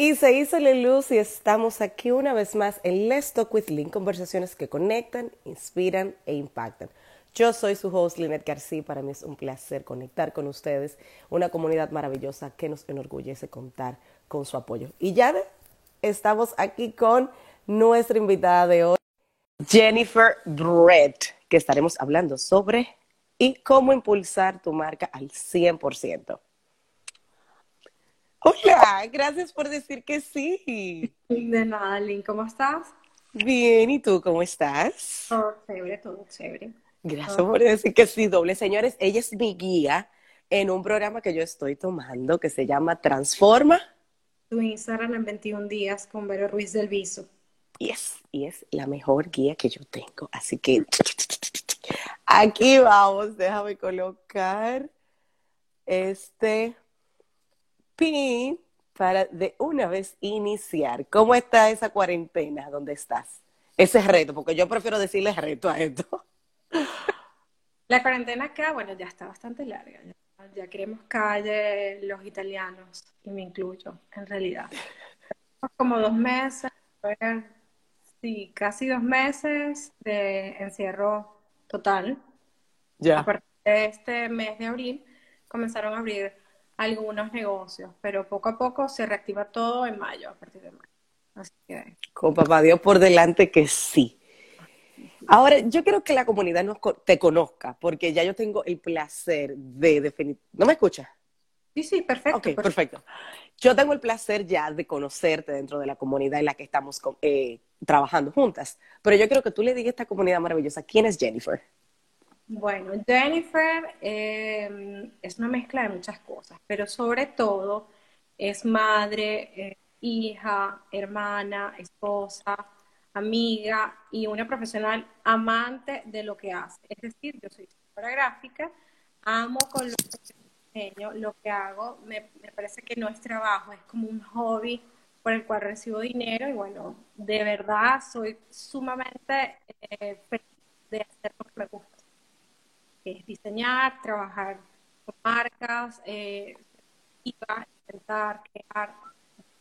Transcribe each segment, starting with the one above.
Y se hizo la luz y estamos aquí una vez más en Let's Talk with Lynn, conversaciones que conectan, inspiran e impactan. Yo soy su host, Lynette García. Para mí es un placer conectar con ustedes, una comunidad maravillosa que nos enorgullece contar con su apoyo. Y ya estamos aquí con nuestra invitada de hoy, Jennifer Brett, que estaremos hablando sobre y cómo impulsar tu marca al 100%. Hola, gracias por decir que sí. De nada, Lynn, ¿cómo estás? Bien, ¿y tú cómo estás? Todo chévere, todo chévere. Gracias por decir que sí, doble. Señores, ella es mi guía en un programa que yo estoy tomando que se llama Transforma. Tu Instagram en 21 días con Vero Ruiz del Viso. Y es, y es la mejor guía que yo tengo. Así que aquí vamos, déjame colocar este pin para de una vez iniciar. ¿Cómo está esa cuarentena? ¿Dónde estás? Ese reto, porque yo prefiero decirle reto a esto. La cuarentena acá, bueno, ya está bastante larga. Ya, queremos calle los italianos, y me incluyo, en realidad. Como dos meses, sí, casi dos meses de encierro total. Ya. A partir de este mes de abril comenzaron a abrir algunos negocios, pero poco a poco se reactiva todo en mayo, a partir de mayo. Así que... Con papá Dios por delante que sí. Ahora, yo quiero que la comunidad nos, te conozca, porque ya yo tengo el placer de definir. ¿No me escuchas? Sí, sí, perfecto. Ok, perfecto. Yo tengo el placer ya de conocerte dentro de la comunidad en la que estamos eh, trabajando juntas. Pero yo quiero que tú le digas a esta comunidad maravillosa, ¿quién es Jennifer? Bueno, Jennifer em, es una mezcla de muchas cosas, pero sobre todo es madre, eh, hija, hermana, esposa, amiga y una profesional amante de lo que hace. Es decir, yo soy diseñadora gráfica, amo con lo que enseño, lo que hago, me, parece que no es trabajo, es como un hobby por el cual recibo dinero y bueno, de verdad soy sumamente eh, feliz de hacer lo que me gusta diseñar, trabajar con marcas, eh, intentar crear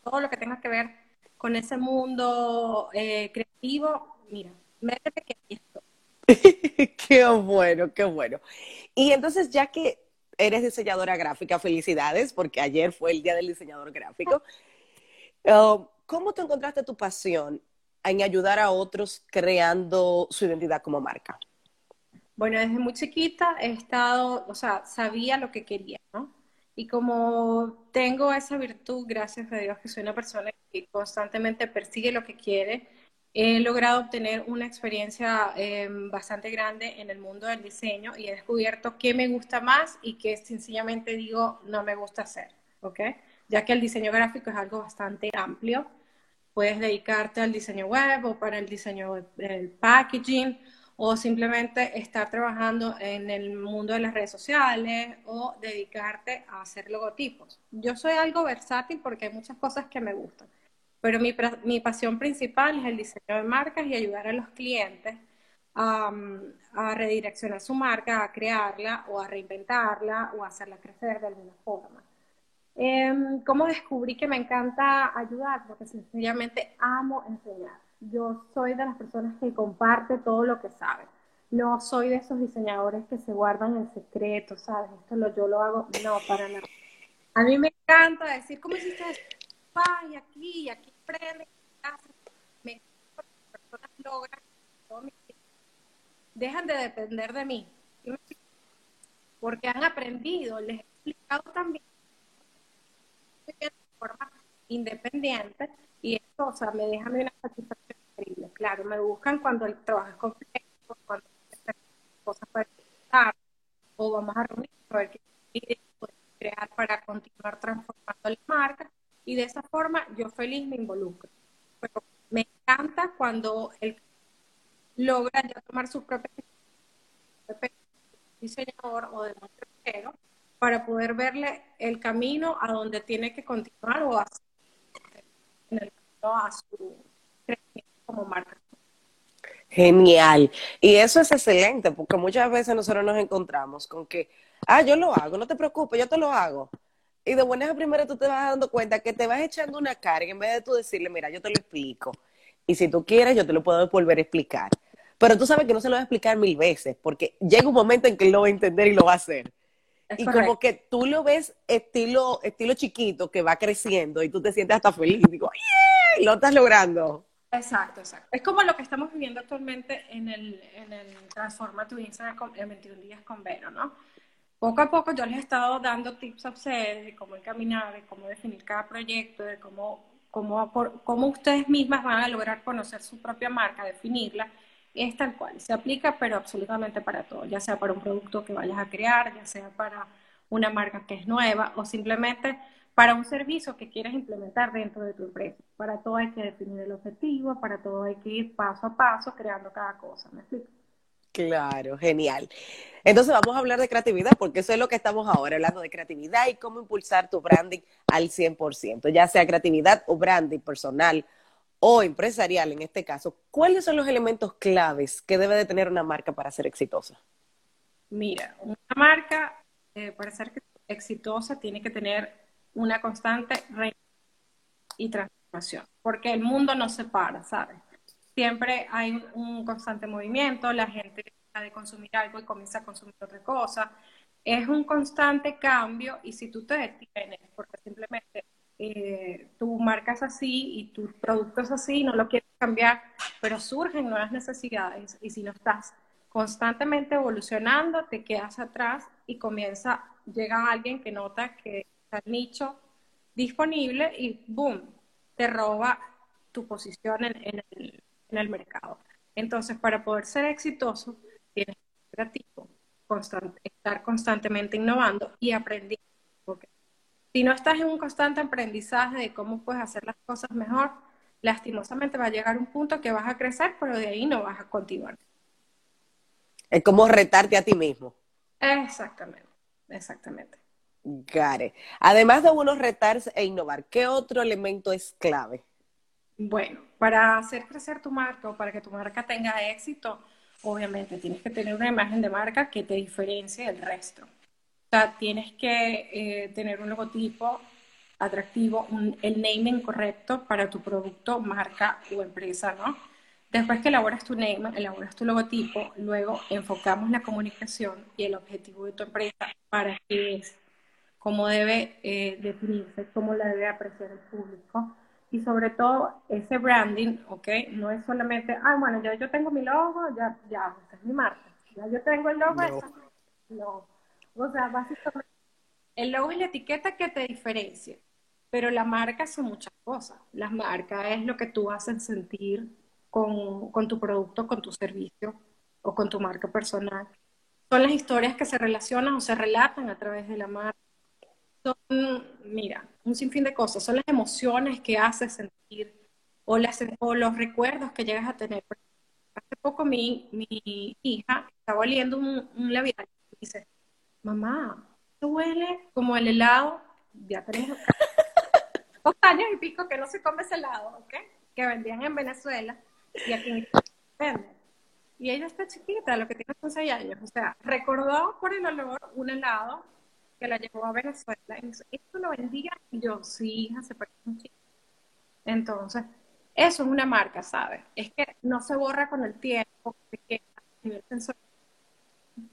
todo lo que tenga que ver con ese mundo eh, creativo. Mira, métete que esto. qué bueno, qué bueno. Y entonces, ya que eres diseñadora gráfica, felicidades, porque ayer fue el día del diseñador gráfico. Uh, ¿Cómo te encontraste tu pasión en ayudar a otros creando su identidad como marca? Bueno, desde muy chiquita he estado, o sea, sabía lo que quería, ¿no? Y como tengo esa virtud, gracias a Dios, que soy una persona que constantemente persigue lo que quiere, he logrado obtener una experiencia em, bastante grande en el mundo del diseño y he descubierto qué me gusta más y qué sencillamente digo no me gusta hacer, ¿ok? Ya que el diseño gráfico es algo bastante amplio, puedes dedicarte al diseño web o para el diseño del packaging o simplemente estar trabajando en el mundo de las redes sociales o dedicarte a hacer logotipos. Yo soy algo versátil porque hay muchas cosas que me gustan, pero mi, mi pasión principal es el diseño de marcas y ayudar a los clientes a, a redireccionar su marca, a crearla o a reinventarla o a hacerla crecer de alguna forma. Eh, ¿Cómo descubrí que me encanta ayudar? Porque sencillamente amo enseñar yo soy de las personas que comparte todo lo que sabe. No soy de esos diseñadores que se guardan el secreto, ¿sabes? Esto lo, yo lo hago, no, para nada. A mí me encanta decir, ¿cómo hiciste esto? Y aquí, y aquí prende, me las personas logran, dejan de depender de mí. Porque han aprendido, les he explicado también de forma independiente y eso, o sea, me deja una satisfacción Claro, me buscan cuando el trabajo es complejo, cuando cosas para estar, o vamos a reunir a ver qué crear para continuar transformando la marca. Y de esa forma yo feliz me involucro. Pero me encanta cuando él logra ya tomar sus propias diseñador o de monstruero para poder verle el camino a donde tiene que continuar o a, en el a su como marca. Genial. Y eso es excelente, porque muchas veces nosotros nos encontramos con que, ah, yo lo hago, no te preocupes, yo te lo hago. y de buenas a primeras tú te vas dando cuenta que te vas echando una carga en vez de tú decirle, mira, yo te lo explico. Y si tú quieres, yo te lo puedo volver a explicar. Pero tú sabes que no se lo va a explicar mil veces, porque llega un momento en que él lo va a entender y lo va a hacer. y como que tú lo ves estilo, estilo chiquito que va creciendo y tú te sientes hasta feliz. Y digo, ¡yeah! Lo estás logrando. Exacto, exacto. Es como lo que estamos viviendo actualmente en el, en el Transforma tu Instagram en 21 días con Vero, ¿no? Poco a poco yo les he estado dando tips a ustedes de cómo encaminar, de cómo definir cada proyecto, de cómo, cómo, cómo ustedes mismas van a lograr conocer su propia marca, definirla. Es tal cual, se aplica pero absolutamente para todo, ya sea para un producto que vayas a crear, ya sea para una marca que es nueva o simplemente para un servicio que quieres implementar dentro de tu empresa. Para todo hay que definir el objetivo, para todo hay que ir paso a paso creando cada cosa. ¿Me explico? Claro, genial. Entonces vamos a hablar de creatividad porque eso es lo que estamos ahora hablando de creatividad y cómo impulsar tu branding al 100%, ya sea creatividad o branding personal o empresarial en este caso. ¿Cuáles son los elementos claves que debe de tener una marca para ser exitosa? Mira, una marca eh, para ser exitosa tiene que tener una constante y transformación, porque el mundo no se para, ¿sabes? Siempre hay un constante movimiento, la gente deja de consumir algo y comienza a consumir otra cosa. Es un constante cambio y si tú te detienes, porque simplemente eh, tu marca es así y tu producto es así, no lo quieres cambiar, pero surgen nuevas necesidades y si no estás constantemente evolucionando, te quedas atrás y comienza, llega alguien que nota que el nicho disponible y boom, te roba tu posición en, el, mercado. Entonces, para poder ser exitoso, tienes que ser creativo, estar constantemente innovando y aprendiendo. Porque si no estás en un constante aprendizaje de cómo puedes hacer las cosas mejor, lastimosamente va a llegar un punto que vas a crecer, pero de ahí no vas a continuar. Es como retarte a ti mismo. Exactamente, exactamente. Gare. Además de uno retarse e innovar, ¿qué otro elemento es clave? Bueno, para hacer crecer tu marca o para que tu marca tenga éxito, obviamente tienes que tener una imagen de marca que te diferencie del resto. O sea, tienes que eh, tener un logotipo atractivo, el naming correcto para tu producto, marca o empresa, ¿no? Después que elaboras tu name, elaboras tu logotipo, luego enfocamos la comunicación y el objetivo de tu empresa para que es cómo debe eh, definirse, cómo la debe apreciar el público y sobre todo ese branding, ¿ok? No es solamente, ah, bueno, ya yo tengo mi logo, ya, ya, esa es mi marca, ya yo tengo el logo, no. no. O sea, básicamente, el logo y la etiqueta que te diferencia, pero la marca son muchas cosas. La marca es lo que tú haces sentir con, con tu producto, con tu servicio o con tu marca personal. Son las historias que se relacionan o se relatan a través de la marca son, mira, un sinfín de cosas. Son las emociones que haces sentir o, las, o los recuerdos que llegas a tener. Hace poco mi, mi hija estaba oliendo un, labial y dice, mamá, esto huele como el helado, ya tenemos dos años y pico que no se come ese helado, ¿ok? Que vendían en Venezuela y aquí venden. Y ella está chiquita, lo que tiene son seis años. O sea, recordó por el olor un helado que la llevó a Venezuela. Y esto lo vendía y yo, sí, hija, se. Entonces, eso es una marca, ¿sabes? Es que no se borra con el tiempo,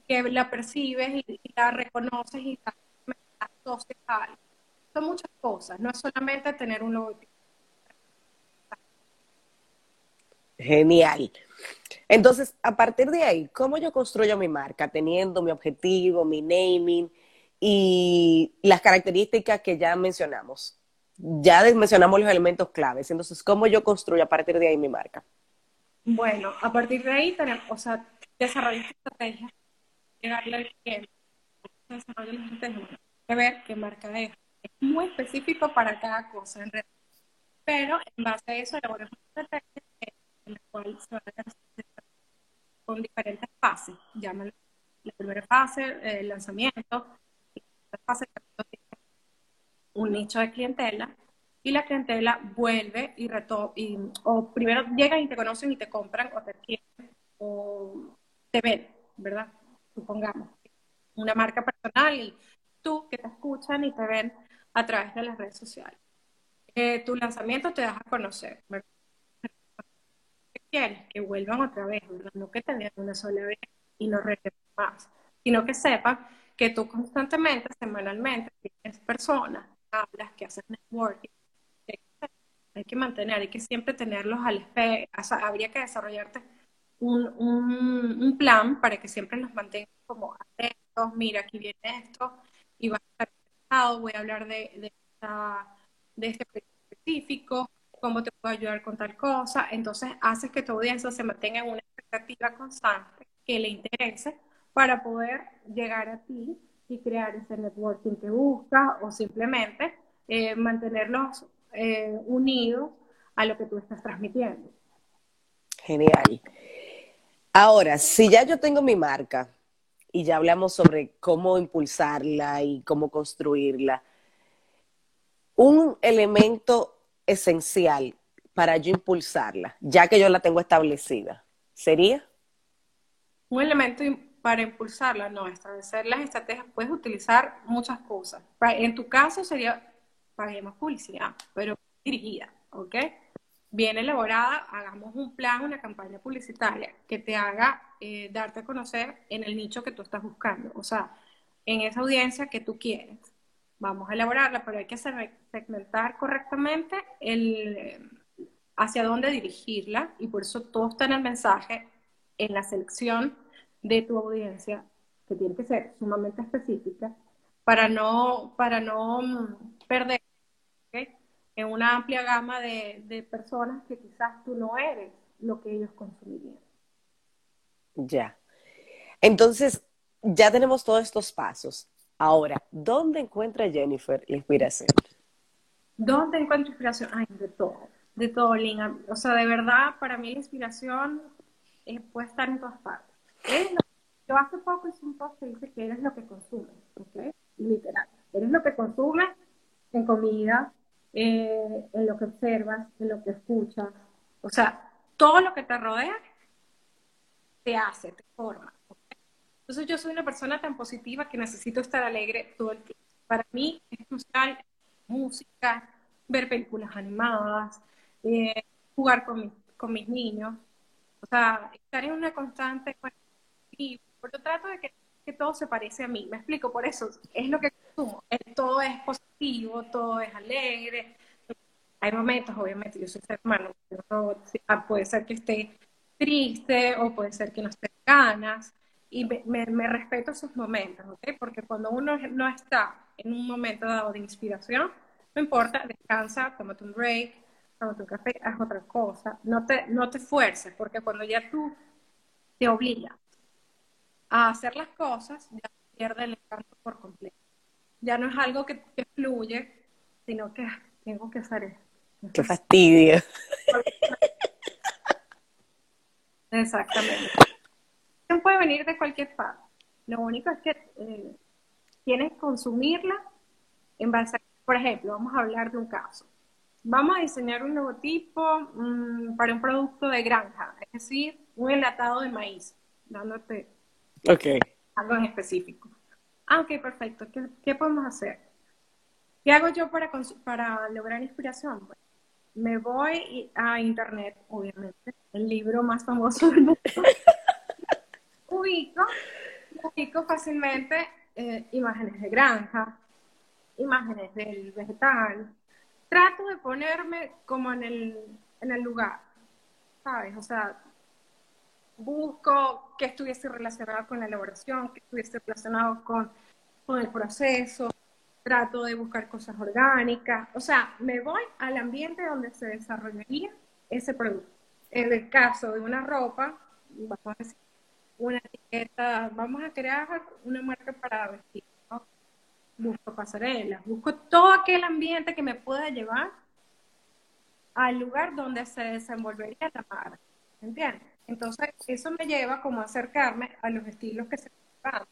que la percibes y, la reconoces y la, la Son muchas cosas, no es solamente tener un logotipo. Genial. Entonces, a partir de ahí, ¿cómo yo construyo mi marca? Teniendo mi objetivo, mi naming, y las características que ya mencionamos. Ya mencionamos los elementos claves. Entonces, ¿cómo yo construyo a partir de ahí mi marca? Bueno, a partir de ahí tenemos, o sea, desarrollar estrategias, llegarle al cliente, desarrollar las estrategias, ver qué marca es. Es muy específico para cada cosa en realidad. Pero en base a eso, elaboramos estrategias en las cuales se van a con diferentes fases. Llámalo la primera fase, el lanzamiento, un nicho de clientela y la clientela vuelve y, reto y o primero llegan y te conocen y te compran o te quieren o te ven, ¿verdad? Supongamos una marca personal y tú que te escuchan y te ven, a través de las redes sociales. Eh, tu lanzamiento te das a conocer. ¿Qué quieres? Que vuelvan otra vez, No que te vean una sola vez y no regresen más, sino que sepan que tú constantemente, semanalmente, tienes personas, hablas, que haces networking. Hay que mantener, hay que siempre tenerlos al espejo. habría que desarrollarte un, un, plan para que siempre los mantengas como atentos. Mira, aquí viene esto y va a estar voy a hablar de, de, de este proyecto específico, cómo te puedo ayudar con tal cosa. Entonces, haces que tu audiencia se mantenga en una expectativa constante que le interese para poder llegar a ti y crear ese networking que buscas o simplemente eh, mantenerlos eh, unidos a lo que tú estás transmitiendo. Genial. Ahora, si ya yo tengo mi marca y ya hablamos sobre cómo impulsarla y cómo construirla, un elemento esencial para yo impulsarla, ya que yo la tengo establecida, sería? Un elemento para impulsarla, no, establecer las estrategias, puedes utilizar muchas cosas. En tu caso sería, paguemos publicidad, pero dirigida, ¿ok? Bien elaborada, hagamos un plan, una campaña publicitaria que te haga eh, darte a conocer en el nicho que tú estás buscando, o sea, en esa audiencia que tú quieres. Vamos a elaborarla, pero hay que segmentar correctamente el, hacia dónde dirigirla y por eso todo está en el mensaje, en la selección de tu audiencia, que tiene que ser sumamente específica, para no, para no perder en una amplia gama de, de personas que quizás tú no eres lo que ellos consumirían. Ya. Entonces, ya tenemos todos estos pasos. Ahora, ¿dónde encuentra Jennifer la inspiración? ¿Dónde encuentro inspiración? Ay, de todo, de todo, Lina. O sea, de verdad, para mí la inspiración eh, puede estar en todas partes. Yo hace poco hice un post que dice que eres lo que consumes, ¿ok? Literal. Eres lo que consumes en comida, eh, en lo que observas, en lo que escuchas. O sea, todo lo que te rodea te hace, te forma. Entonces yo soy una persona tan positiva que necesito estar alegre todo el tiempo. Para mí es crucial música, ver películas animadas, eh, jugar con, con mis niños. O sea, estar en una constante y porque trato de que, todo se parece a mí, me explico, por eso es lo que consumo, todo es positivo, todo es alegre, hay momentos, obviamente, yo soy ser humano, ah, puede ser que esté triste o puede ser que no esté ganas, y me, respeto esos momentos, ¿ok? Porque cuando uno no está en un momento dado de inspiración, no importa, descansa, tómate un break, tómate un café, haz otra cosa, no te, no te fuerces, porque cuando ya tú te obligas a hacer las cosas, ya pierde el encanto por completo. Ya no es algo que, fluye, sino que tengo que hacer esto. Qué fastidio. Exactamente. Puede venir de cualquier parte. Lo único es que eh, tienes que consumirla en base a, por ejemplo, vamos a hablar de un caso. Vamos a diseñar un logotipo mm, para un producto de granja, es decir, un enlatado de maíz, dándote Ok. Algo en específico. Ah, ok, perfecto. ¿Qué, podemos hacer? ¿Qué hago yo para, para lograr inspiración? me voy a internet, obviamente, el libro más famoso del mundo. ubico, ubico fácilmente eh, imágenes de granja, imágenes del vegetal. Trato de ponerme como en el, en el lugar, ¿sabes? O sea, busco que estuviese relacionado con la elaboración, que estuviese relacionado con, con el proceso, trato de buscar cosas orgánicas, o sea, me voy al ambiente donde se desarrollaría ese producto. En el caso de una ropa, vamos a decir, una etiqueta, vamos a crear una marca para vestir, busco pasarelas, busco todo aquel ambiente que me pueda llevar al lugar donde se desenvolvería la marca, ¿entiendes? Entonces, eso me lleva como a acercarme a los estilos que se van,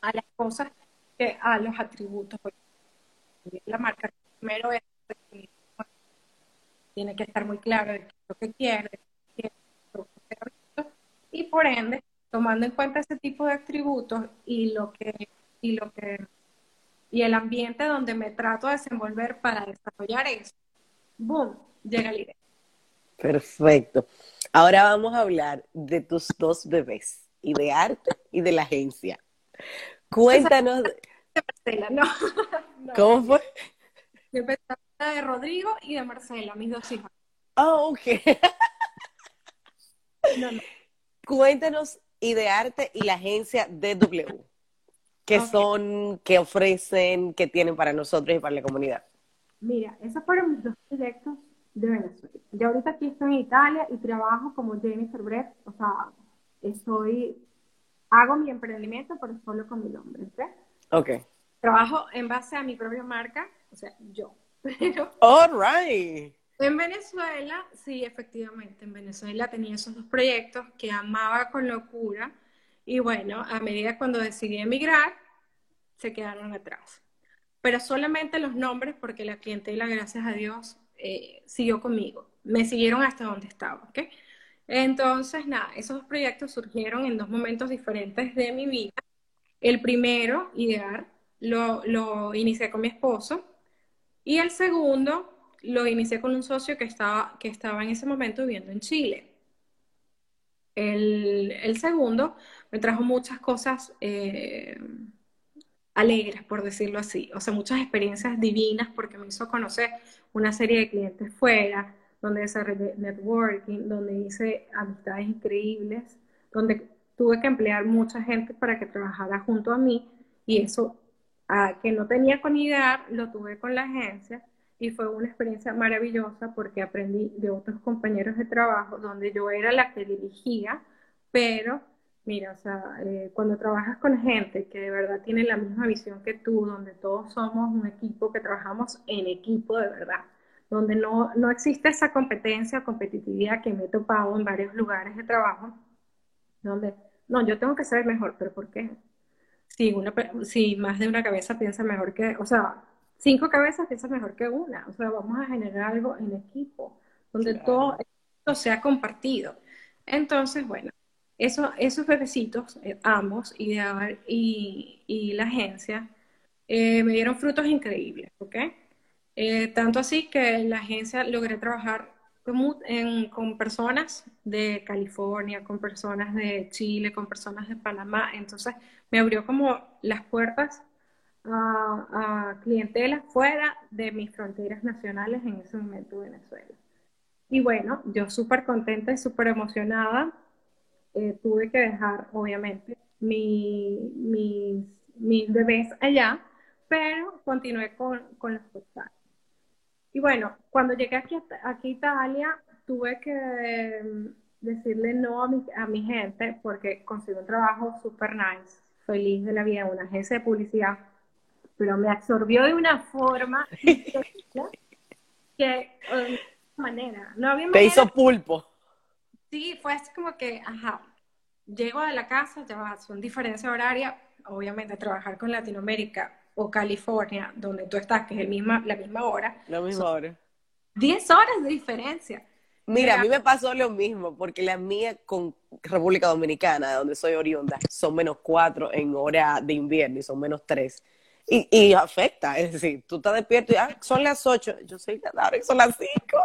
a las cosas, que, a los atributos. La marca primero es tiene que estar muy claro de lo que quiere, y por ende, tomando en cuenta ese tipo de atributos y lo que, y lo que y el ambiente donde me trato de desenvolver para desarrollar eso, boom, llega la idea. Perfecto. Ahora vamos a hablar de tus dos bebés, y de arte y de la agencia. Cuéntanos. De Marcela, no. ¿Cómo fue? De de Rodrigo y de Marcela, mis dos hijas. Oh, ok. Cuéntanos y de arte y la agencia DW. ¿Qué son, qué ofrecen, qué tienen para nosotros y para la comunidad? Mira, esos fueron mis dos proyectos de Venezuela. Yo ahorita aquí estoy en Italia y trabajo como Jennifer Brett, o sea, estoy, hago mi emprendimiento, pero solo con mi nombre, ¿ok? Ok. Trabajo en base a mi propia marca, o sea, yo. Pero All right. En Venezuela, sí, efectivamente, en Venezuela tenía esos dos proyectos que amaba con locura y bueno, a medida cuando decidí emigrar, se quedaron atrás. Pero solamente los nombres porque la clientela, gracias a Dios, eh, siguió conmigo. Me siguieron hasta donde estaba, ¿ok? Entonces, nada, esos proyectos surgieron en dos momentos diferentes de mi vida. El primero, Idear, lo, lo inicié con mi esposo. Y el segundo, lo inicié con un socio que estaba, que estaba en ese momento viviendo en Chile. El, segundo me trajo muchas cosas eh, alegres, por decirlo así, o sea, muchas experiencias divinas porque me hizo conocer una serie de clientes fuera, donde desarrollé networking, donde hice amistades increíbles, donde tuve que emplear mucha gente para que trabajara junto a mí y eso a, que no tenía con idea lo tuve con la agencia y fue una experiencia maravillosa porque aprendí de otros compañeros de trabajo donde yo era la que dirigía, pero mira, o sea, eh, cuando trabajas con gente que de verdad tiene la misma visión que tú, donde todos somos un equipo que trabajamos en equipo de verdad, donde no, no existe esa competencia o competitividad que me he topado en varios lugares de trabajo, donde, no, yo tengo que ser mejor, pero ¿por qué? Si, una, si más de una cabeza piensa mejor que, o sea, cinco cabezas piensan mejor que una. O sea, vamos a generar algo en equipo, donde todo esto sea compartido. Entonces, bueno, eso, esos bebecitos, eh, ambos, Ideal y, y la agencia, eh, me dieron frutos increíbles, ¿ok? Eh, tanto así que la agencia logré trabajar con, con personas de California, con personas de Chile, con personas de Panamá. Entonces, me abrió como las puertas a, clientela fuera de mis fronteras nacionales en ese momento Venezuela. Y bueno, yo súper contenta y súper emocionada. Eh, tuve que dejar, obviamente, mi, mis, bebés allá, pero continué con, con los postales. Y bueno, cuando llegué aquí, aquí a Italia, tuve que mm, decirle no a mi, a mi gente porque consigo un trabajo súper nice, feliz de la vida, una agencia de publicidad pero me absorbió de una forma que de manera, no había Te hizo pulpo. Sí, fue así como que, ajá, llego de la casa, ya son diferencia horaria, obviamente trabajar con Latinoamérica o California, donde tú estás, que es el misma, la misma hora. La misma hora. 10 horas de diferencia. Mira, a mí me pasó lo mismo, porque la mía con República Dominicana, de donde soy oriunda, son menos cuatro en hora de invierno y son menos tres. Y, y afecta, es decir, tú estás despierto y ah, son las 8, yo soy ahora son las 5.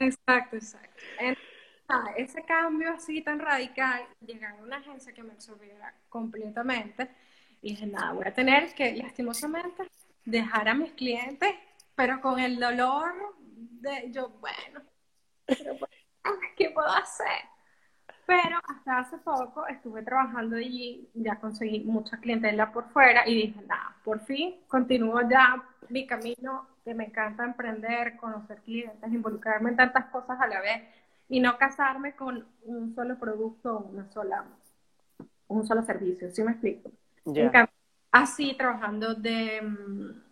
Exacto, exacto. Ese cambio así tan radical, llegar a una agencia que me absorbiera completamente, y dije, nada, voy a tener que, lastimosamente, dejar a mis clientes, pero con el dolor de yo, bueno, pues, ¿qué puedo hacer? Pero hasta hace poco estuve trabajando allí, ya conseguí mucha clientela por fuera y dije, nada, por fin continúo ya mi camino que me encanta emprender, conocer clientes, involucrarme en tantas cosas a la vez y no casarme con un solo producto o una sola, un solo servicio, ¿sí me explico? así trabajando de, mm,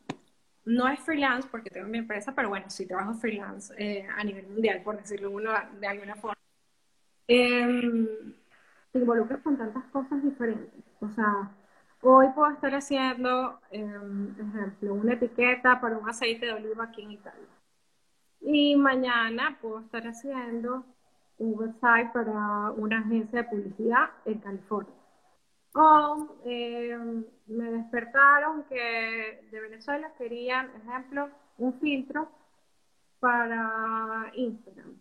no es freelance porque tengo mi empresa, pero bueno, sí trabajo freelance eh, a nivel mundial, por decirlo uno de alguna forma eh, te involucras con tantas cosas diferentes. O sea, hoy puedo estar haciendo, por ejemplo, una etiqueta para un aceite de oliva aquí en Italia. Y mañana puedo estar haciendo un website para una agencia de publicidad en California. O eh, me despertaron que de Venezuela querían, ejemplo, un filtro para Instagram.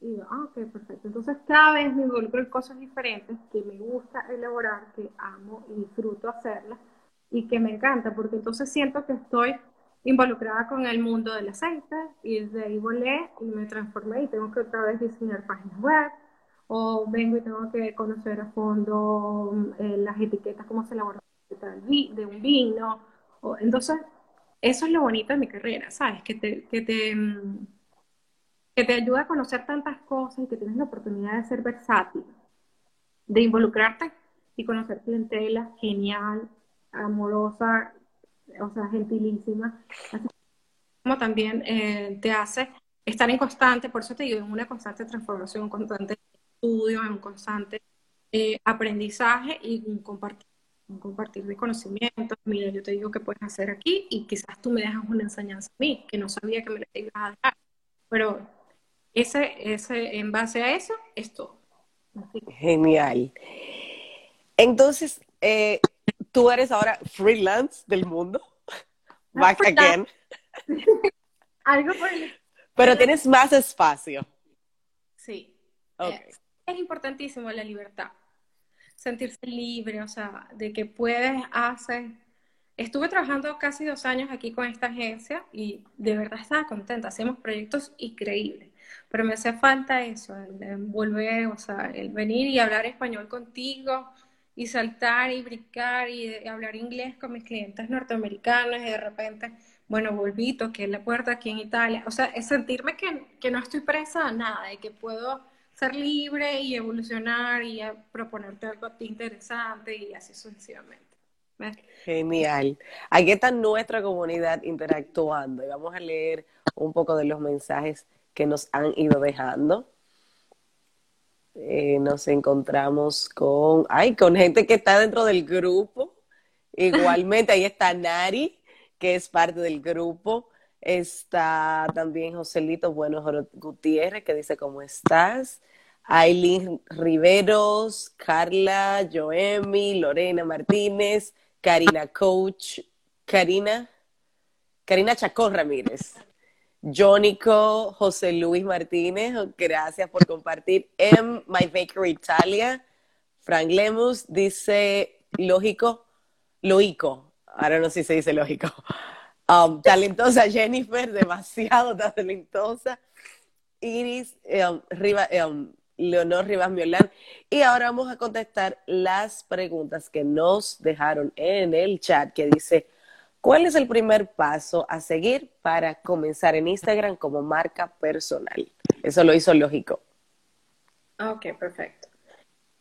Y yo, ah, ok, perfecto. Entonces cada vez me involucro en cosas diferentes que me gusta elaborar, que amo y disfruto hacerlas y que me encanta, porque entonces siento que estoy involucrada con el mundo del aceite y desde ahí volé y me transformé y tengo que otra vez diseñar páginas web o vengo y tengo que conocer a fondo eh, las etiquetas, cómo se elabora de un vino. O, entonces, eso es lo bonito de mi carrera, ¿sabes? Que te, que te, mm, que te ayuda a conocer tantas cosas y que tienes la oportunidad de ser versátil, de involucrarte y conocer clientela genial, amorosa, o sea, gentilísima. como también eh, te hace estar en constante, por eso te digo, en una constante transformación, un constante estudio, en un constante eh, aprendizaje y un compartir, un compartir de conocimientos. Mira, yo te digo que puedes hacer aquí y quizás tú me dejas una enseñanza a mí, que no sabía que me la ibas a dejar. Pero ese, ese, en base a eso, es todo. Genial. Entonces, eh, tú eres ahora freelance del mundo. Back again. Algo por el... Pero tienes más espacio. Sí. Eh, es importantísimo la libertad. Sentirse libre, o sea, de que puedes hacer. Estuve trabajando casi dos años aquí con esta agencia y de verdad estaba contenta. Hacemos proyectos increíbles, pero me hacía falta eso, el volver, o sea, el venir y hablar español contigo, y saltar y brincar y, hablar inglés con mis clientes norteamericanos y de repente, bueno, volví, toqué la puerta aquí en Italia. O sea, es sentirme que, que no estoy presa a nada y que puedo ser libre y evolucionar y proponerte algo a ti interesante y así sucesivamente. Genial. Aquí está nuestra comunidad interactuando y vamos a leer un poco de los mensajes que nos han ido dejando. Eh, nos encontramos con, ay, con gente que está dentro del grupo. Igualmente, ahí está Nari, que es parte del grupo. Está también Joselito Bueno Gutiérrez, que dice, ¿cómo estás? Aileen Riveros, Carla, Joemi, Lorena Martínez, Karina Coach, Karina, Karina Chacón Ramírez. Jónico, José Luis Martínez, gracias por compartir. M, My Bakery Italia. Frank Lemus dice, lógico, loico. Ahora no sé si se dice lógico. Um, talentosa Jennifer, demasiado talentosa. Iris, um, um, Leonor Rivas Miolán. Y ahora vamos a contestar las preguntas que nos dejaron en el chat que dice, ¿Cuál es el primer paso a seguir para comenzar en Instagram como marca personal? Eso lo hizo lógico. Ok, perfecto.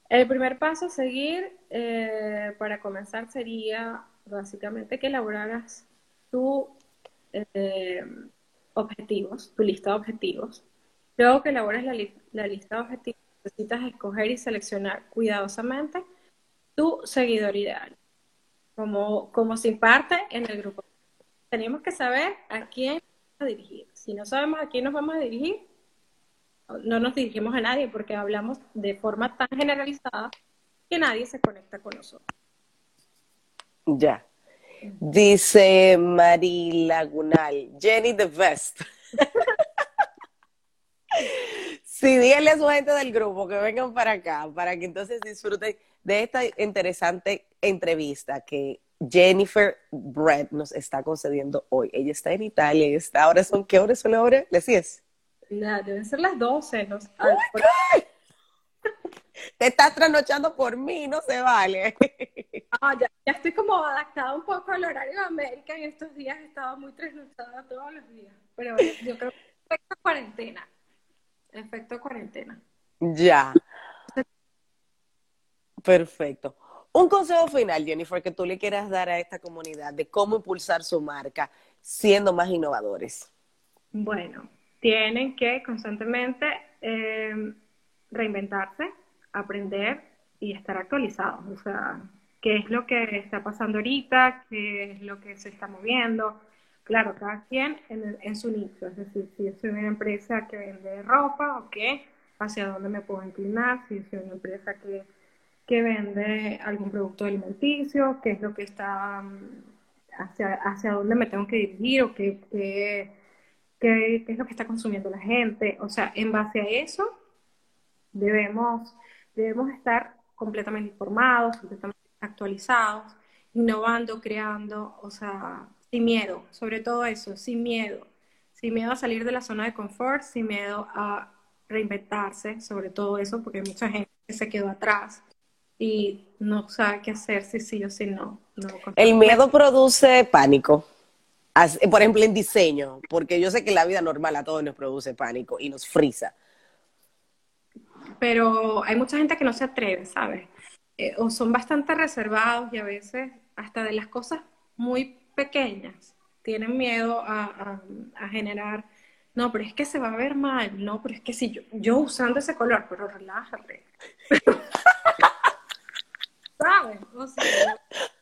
El primer paso a seguir eh, para comenzar sería básicamente que elaboraras tus eh, objetivos, tu lista de objetivos. Luego que elabores la, la lista de objetivos, necesitas escoger y seleccionar cuidadosamente tu seguidor ideal como, como se imparte en el grupo. Tenemos que saber a quién vamos a dirigir. Si no sabemos a quién nos vamos a dirigir, no nos dirigimos a nadie porque hablamos de forma tan generalizada que nadie se conecta con nosotros. Ya. Dice Mari Lagunal, Jenny the best. sí, díganle a su gente del grupo que vengan para acá, para que entonces disfruten de esta interesante entrevista que Jennifer Brett nos está concediendo hoy. Ella está en Italia y está ahora son ¿qué horas son ahora? ¿Le sies? deben ser las 12. No Te estás trasnochando por mí, no se vale. Ah, ya, estoy como adaptada un poco al horario de América y estos días he estado muy trasnochada todos los días. Pero yo creo que efecto cuarentena. Efecto cuarentena. Ya. Perfecto. Un consejo final, Jennifer, que tú le quieras dar a esta comunidad de cómo impulsar su marca siendo más innovadores. Bueno, tienen que constantemente eh, reinventarse, aprender y estar actualizados. O sea, qué es lo que está pasando ahorita, qué es lo que se está moviendo. Claro, cada quien en, su nicho. Es decir, si yo soy una empresa que vende ropa, ok, hacia dónde me puedo inclinar. Si soy una empresa que que vende algún producto alimenticio, qué es lo que está, mm, hacia, hacia dónde me tengo que dirigir o qué, qué, qué, es lo que está consumiendo la gente. O sea, en base a eso debemos, debemos estar completamente informados, completamente actualizados, innovando, creando, o sea, sin miedo, sobre todo eso, sin miedo, sin miedo a salir de la zona de confort, sin miedo a reinventarse, sobre todo eso, porque hay mucha gente que se quedó atrás y no sabe qué hacer si sí o si no. el miedo produce pánico. Por ejemplo, en diseño, porque yo sé que la vida normal a todos nos produce pánico y nos frisa. Pero hay mucha gente que no se atreve, ¿sabes? Eh, o son bastante reservados y a veces hasta de las cosas muy pequeñas tienen miedo a, a generar no, pero es que se va a ver mal, no, pero es que si yo, yo usando ese color, pero relájate. ¿Sabes?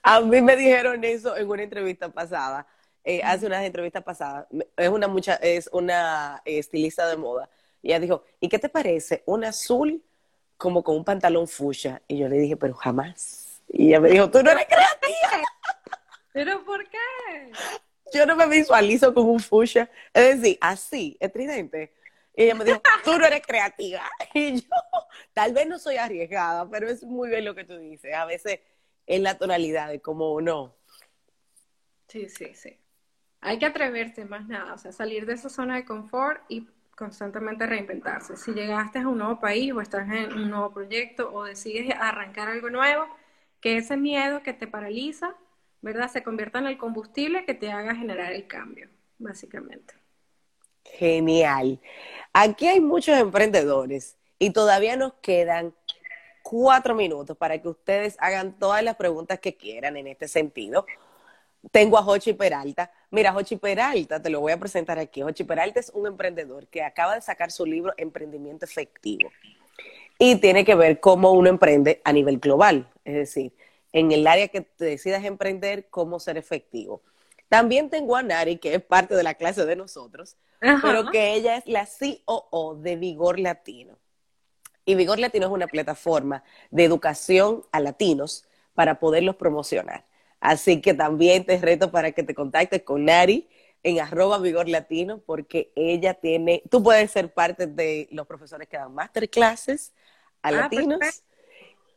a mí me dijeron eso en una entrevista pasada, eh, hace unas entrevistas pasadas, es una, mucha, es una estilista de moda, y ella dijo, ¿y qué te parece? Un azul como con un pantalón fuchsia. Y yo le dije, pero jamás. Y ella me dijo, tú no eres creativa. ¿Pero por qué? yo no me visualizo como un fuchsia. Es decir, así, estridente. Y ella me dijo, tú no eres creativa. Y yo, tal vez no soy arriesgada, pero es muy bien lo que tú dices. A veces en la tonalidad de como no. Sí, sí, sí. Hay que atreverse más nada, o sea, salir de esa zona de confort y constantemente reinventarse. Si llegaste a un nuevo país o estás en un nuevo proyecto o decides arrancar algo nuevo, que ese miedo que te paraliza ¿verdad? Se convierta en el combustible que te haga generar el cambio, básicamente. Genial. Aquí hay muchos emprendedores y todavía nos quedan cuatro minutos para que ustedes hagan todas las preguntas que quieran en este sentido. Tengo a Jochi Peralta. Mira, Jochi Peralta, te lo voy a presentar aquí. Jochi Peralta es un emprendedor que acaba de sacar su libro Emprendimiento Efectivo. Y tiene que ver cómo uno emprende a nivel global. Es decir, en el área que te decidas emprender, cómo ser efectivo. También tengo a Nari, que es parte de la clase de nosotros, pero que ella es la COO de Vigor Latino. Y Vigor Latino es una plataforma de educación a latinos para poderlos promocionar. Así que también te reto para que te contactes con Nari en arroba Vigor Latino, porque ella tiene, tú puedes ser parte de los profesores que dan masterclasses a ah, latinos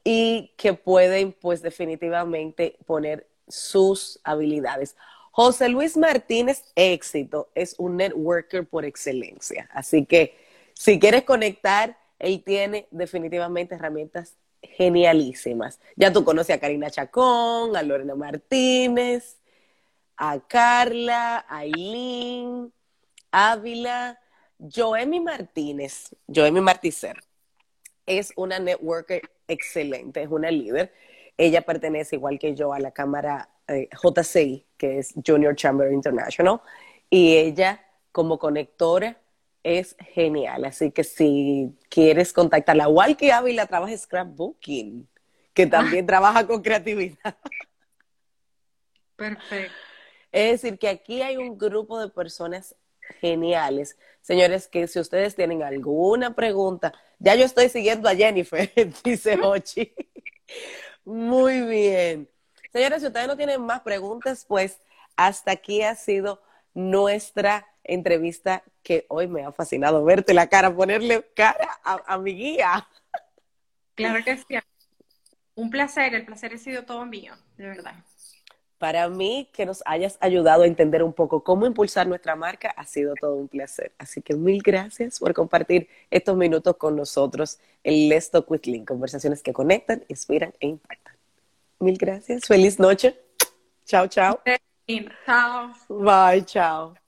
y que pueden pues definitivamente poner sus habilidades. José Luis Martínez Éxito es un networker por excelencia, así que si quieres conectar, él tiene definitivamente herramientas genialísimas. Ya tú conoces a Karina Chacón, a Lorena Martínez, a Carla, a Aileen, Ávila, Joemi Martínez, Joemi Marticer es una networker excelente, es una líder. Ella pertenece, igual que yo, a la Cámara eh, JCI, que es Junior Chamber International, y ella como conectora es genial. Así que si quieres contactarla, igual que Ávila trabaja scrapbooking, que también trabaja con creatividad. Perfecto. Es decir, que aquí hay un grupo de personas geniales. Señores, que si ustedes tienen alguna pregunta, ya yo estoy siguiendo a Jennifer, dice Ochi. Muy bien. Señores, si ustedes no tienen más preguntas, pues hasta aquí ha sido nuestra entrevista que hoy me ha fascinado verte la cara, ponerle cara a, a mi guía. Claro que sí. Un placer, el placer ha sido todo mío, de verdad. Para mí, que nos hayas ayudado a entender un poco cómo impulsar nuestra marca ha sido todo un placer. Así que mil gracias por compartir estos minutos con nosotros en Let's Talk with Link, conversaciones que conectan, inspiran e impactan. Mil gracias. Feliz noche. Chao, chao. Chao. Bye, chao.